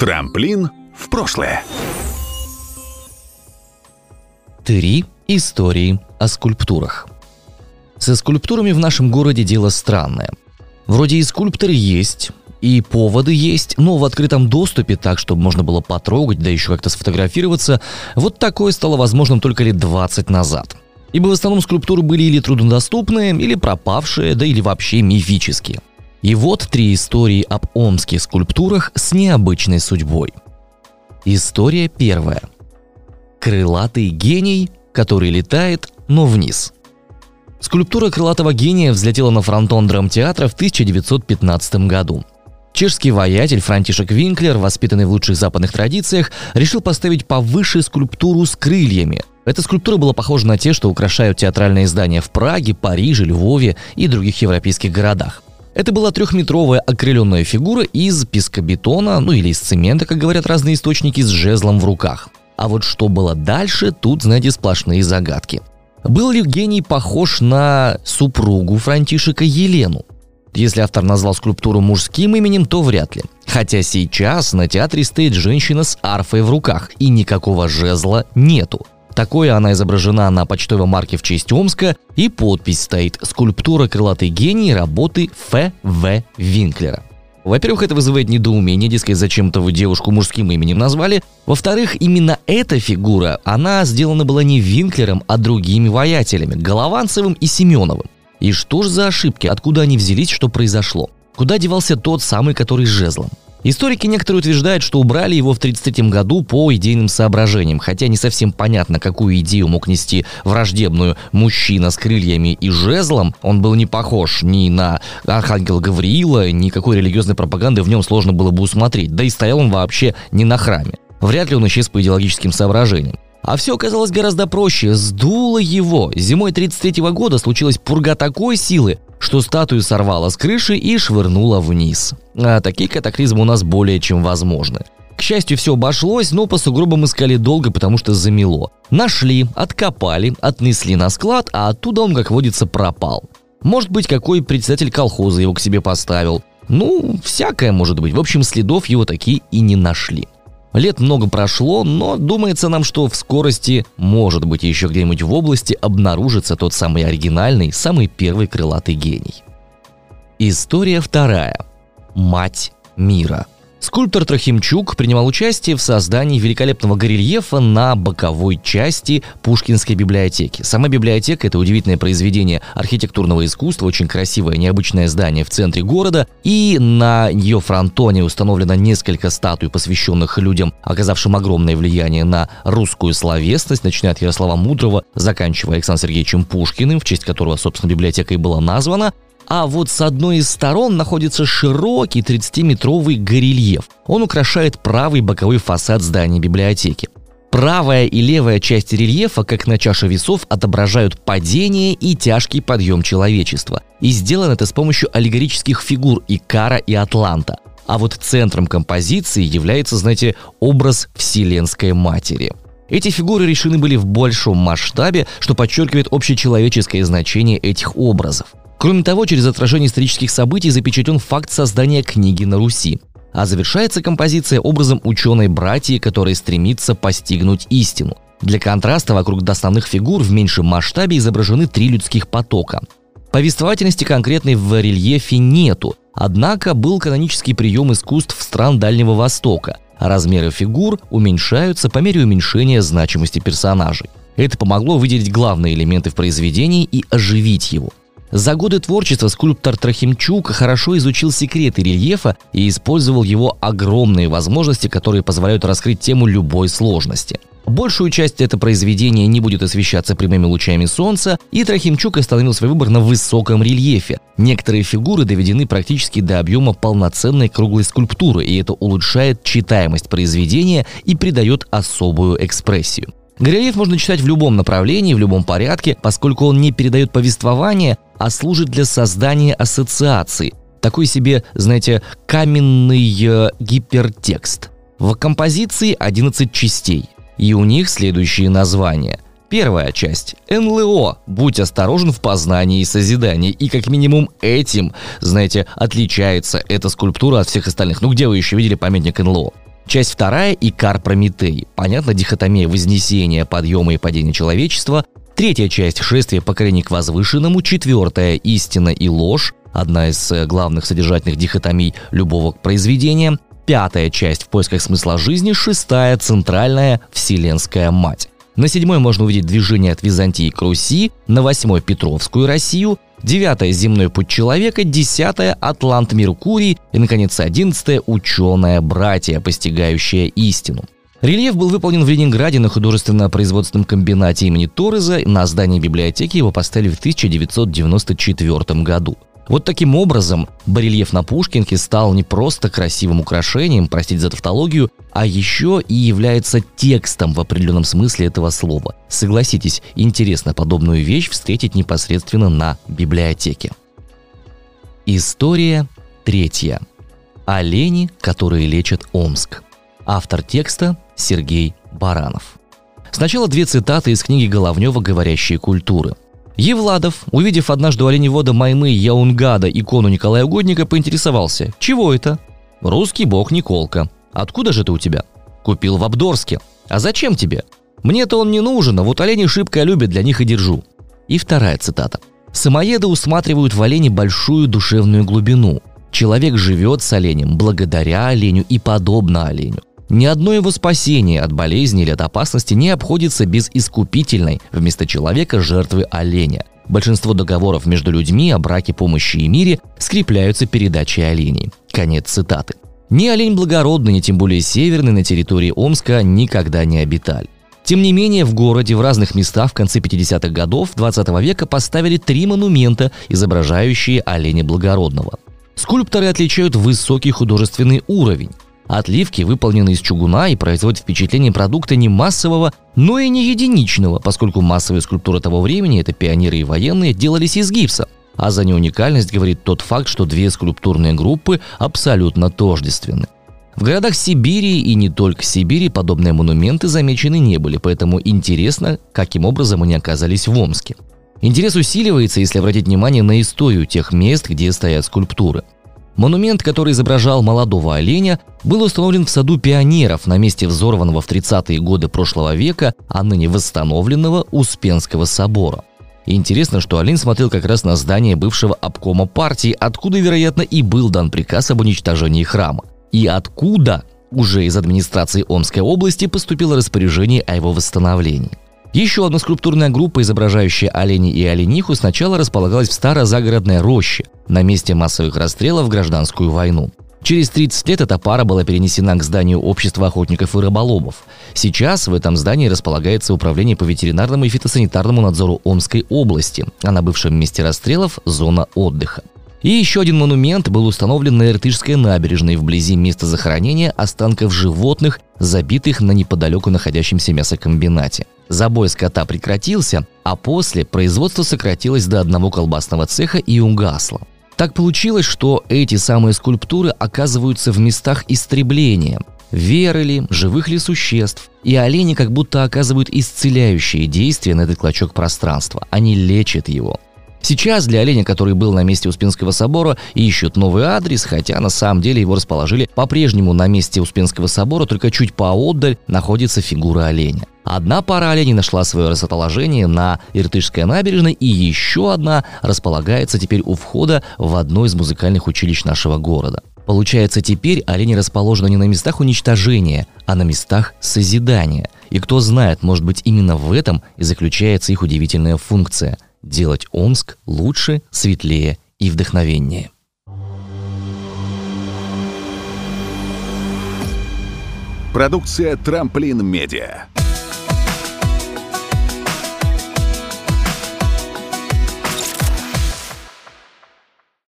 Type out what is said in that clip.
Трамплин в прошлое. Три истории о скульптурах. Со скульптурами в нашем городе дело странное. Вроде и скульпторы есть, и поводы есть, но в открытом доступе, так, чтобы можно было потрогать, да еще как-то сфотографироваться, вот такое стало возможным только лет 20 назад. Ибо в основном скульптуры были или труднодоступные, или пропавшие, да или вообще мифические. И вот три истории об омских скульптурах с необычной судьбой. История первая. Крылатый гений, который летает, но вниз. Скульптура крылатого гения взлетела на фронтон драмтеатра в 1915 году. Чешский воятель Франтишек Винклер, воспитанный в лучших западных традициях, решил поставить повыше скульптуру с крыльями. Эта скульптура была похожа на те, что украшают театральные здания в Праге, Париже, Львове и других европейских городах. Это была трехметровая окрыленная фигура из пескобетона, ну или из цемента, как говорят разные источники, с жезлом в руках. А вот что было дальше, тут, знаете, сплошные загадки. Был ли гений похож на супругу Франтишека Елену? Если автор назвал скульптуру мужским именем, то вряд ли. Хотя сейчас на театре стоит женщина с арфой в руках, и никакого жезла нету. Такое она изображена на почтовой марке в честь Омска, и подпись стоит «Скульптура крылатый гений работы Ф.В. Винклера». Во-первых, это вызывает недоумение, дескать, зачем-то вы девушку мужским именем назвали. Во-вторых, именно эта фигура, она сделана была не Винклером, а другими воятелями – Голованцевым и Семеновым. И что ж за ошибки, откуда они взялись, что произошло? Куда девался тот самый, который с жезлом? Историки некоторые утверждают, что убрали его в 1933 году по идейным соображениям, хотя не совсем понятно, какую идею мог нести враждебную мужчина с крыльями и жезлом. Он был не похож ни на архангела Гавриила, никакой религиозной пропаганды в нем сложно было бы усмотреть, да и стоял он вообще не на храме. Вряд ли он исчез по идеологическим соображениям. А все оказалось гораздо проще. Сдуло его. Зимой 33 года случилась пурга такой силы, что статую сорвало с крыши и швырнуло вниз. А такие катаклизмы у нас более чем возможны. К счастью, все обошлось, но по сугробам искали долго, потому что замело. Нашли, откопали, отнесли на склад, а оттуда он, как водится, пропал. Может быть, какой председатель колхоза его к себе поставил. Ну, всякое может быть. В общем, следов его такие и не нашли. Лет много прошло, но думается нам, что в скорости, может быть, еще где-нибудь в области обнаружится тот самый оригинальный, самый первый крылатый гений. История вторая. Мать мира – Скульптор Трохимчук принимал участие в создании великолепного горельефа на боковой части Пушкинской библиотеки. Сама библиотека – это удивительное произведение архитектурного искусства, очень красивое, необычное здание в центре города, и на ее фронтоне установлено несколько статуй, посвященных людям, оказавшим огромное влияние на русскую словесность, начиная от Ярослава Мудрого, заканчивая Александром Сергеевичем Пушкиным, в честь которого, собственно, библиотека и была названа, а вот с одной из сторон находится широкий 30-метровый горельеф. Он украшает правый боковой фасад здания библиотеки. Правая и левая часть рельефа, как на чаше весов, отображают падение и тяжкий подъем человечества. И сделано это с помощью аллегорических фигур Икара и Атланта. А вот центром композиции является, знаете, образ Вселенской Матери. Эти фигуры решены были в большом масштабе, что подчеркивает общечеловеческое значение этих образов. Кроме того, через отражение исторических событий запечатлен факт создания книги на Руси. А завершается композиция образом ученой братьи, которая стремится постигнуть истину. Для контраста вокруг основных фигур в меньшем масштабе изображены три людских потока. Повествовательности конкретной в рельефе нету, однако был канонический прием искусств стран Дальнего Востока. размеры фигур уменьшаются по мере уменьшения значимости персонажей. Это помогло выделить главные элементы в произведении и оживить его. За годы творчества скульптор Трохимчук хорошо изучил секреты рельефа и использовал его огромные возможности, которые позволяют раскрыть тему любой сложности. Большую часть этого произведения не будет освещаться прямыми лучами солнца, и Трохимчук остановил свой выбор на высоком рельефе. Некоторые фигуры доведены практически до объема полноценной круглой скульптуры, и это улучшает читаемость произведения и придает особую экспрессию. Горельеф можно читать в любом направлении, в любом порядке, поскольку он не передает повествование, а служит для создания ассоциаций. Такой себе, знаете, каменный э, гипертекст. В композиции 11 частей, и у них следующие названия. Первая часть – НЛО. Будь осторожен в познании и созидании. И как минимум этим, знаете, отличается эта скульптура от всех остальных. Ну где вы еще видели памятник НЛО? Часть вторая – Икар Прометей. Понятно, дихотомия вознесения, подъема и падения человечества. Третья часть – шествие поколений к возвышенному. Четвертая – истина и ложь. Одна из э, главных содержательных дихотомий любого произведения. Пятая часть – в поисках смысла жизни. Шестая – центральная – вселенская мать. На седьмой можно увидеть движение от Византии к Руси, на восьмой – Петровскую Россию, девятое – земной путь человека, десятое – Атлант Меркурий и, наконец, одиннадцатое – ученая братья, постигающая истину. Рельеф был выполнен в Ленинграде на художественно-производственном комбинате имени Торреза. На здании библиотеки его поставили в 1994 году. Вот таким образом барельеф на Пушкинке стал не просто красивым украшением, простите за тавтологию, а еще и является текстом в определенном смысле этого слова. Согласитесь, интересно подобную вещь встретить непосредственно на библиотеке. История третья. Олени, которые лечат Омск. Автор текста Сергей Баранов. Сначала две цитаты из книги Головнева «Говорящие культуры». Евладов, увидев однажды у оленевода Маймы Яунгада икону Николая Угодника, поинтересовался, чего это? «Русский бог Николка. Откуда же это у тебя?» «Купил в Абдорске. А зачем тебе?» «Мне-то он не нужен, а вот олени шибко любят, для них и держу». И вторая цитата. Самоеды усматривают в олене большую душевную глубину. Человек живет с оленем благодаря оленю и подобно оленю. Ни одно его спасение от болезни или от опасности не обходится без искупительной вместо человека жертвы оленя. Большинство договоров между людьми о браке, помощи и мире скрепляются передачей оленей. Конец цитаты. Ни олень благородный, ни тем более северный на территории Омска никогда не обитали. Тем не менее, в городе в разных местах в конце 50-х годов 20 века поставили три монумента, изображающие оленя благородного. Скульпторы отличают высокий художественный уровень. Отливки выполнены из чугуна и производят впечатление продукта не массового, но и не единичного, поскольку массовые скульптуры того времени, это пионеры и военные, делались из гипса. А за неуникальность говорит тот факт, что две скульптурные группы абсолютно тождественны. В городах Сибири и не только Сибири подобные монументы замечены не были, поэтому интересно, каким образом они оказались в Омске. Интерес усиливается, если обратить внимание на историю тех мест, где стоят скульптуры – Монумент, который изображал молодого оленя, был установлен в саду пионеров на месте взорванного в 30-е годы прошлого века, а ныне восстановленного Успенского собора. Интересно, что Олень смотрел как раз на здание бывшего обкома партии, откуда, вероятно, и был дан приказ об уничтожении храма. И откуда уже из администрации Омской области поступило распоряжение о его восстановлении. Еще одна скульптурная группа, изображающая оленей и олениху, сначала располагалась в старозагородной роще, на месте массовых расстрелов в гражданскую войну. Через 30 лет эта пара была перенесена к зданию Общества охотников и рыболовов. Сейчас в этом здании располагается Управление по ветеринарному и фитосанитарному надзору Омской области, а на бывшем месте расстрелов – зона отдыха. И еще один монумент был установлен на Иртышской набережной вблизи места захоронения останков животных, забитых на неподалеку находящемся мясокомбинате. Забой скота прекратился, а после производство сократилось до одного колбасного цеха и угасло. Так получилось, что эти самые скульптуры оказываются в местах истребления. Веры ли, живых ли существ. И олени как будто оказывают исцеляющие действия на этот клочок пространства. Они лечат его. Сейчас для оленя, который был на месте Успенского собора, ищут новый адрес, хотя на самом деле его расположили по-прежнему на месте Успенского собора, только чуть поотдаль находится фигура оленя. Одна пара оленей нашла свое расположение на Иртышской набережной, и еще одна располагается теперь у входа в одно из музыкальных училищ нашего города. Получается, теперь олени расположены не на местах уничтожения, а на местах созидания. И кто знает, может быть именно в этом и заключается их удивительная функция – делать Омск лучше, светлее и вдохновеннее. Продукция «Трамплин Медиа».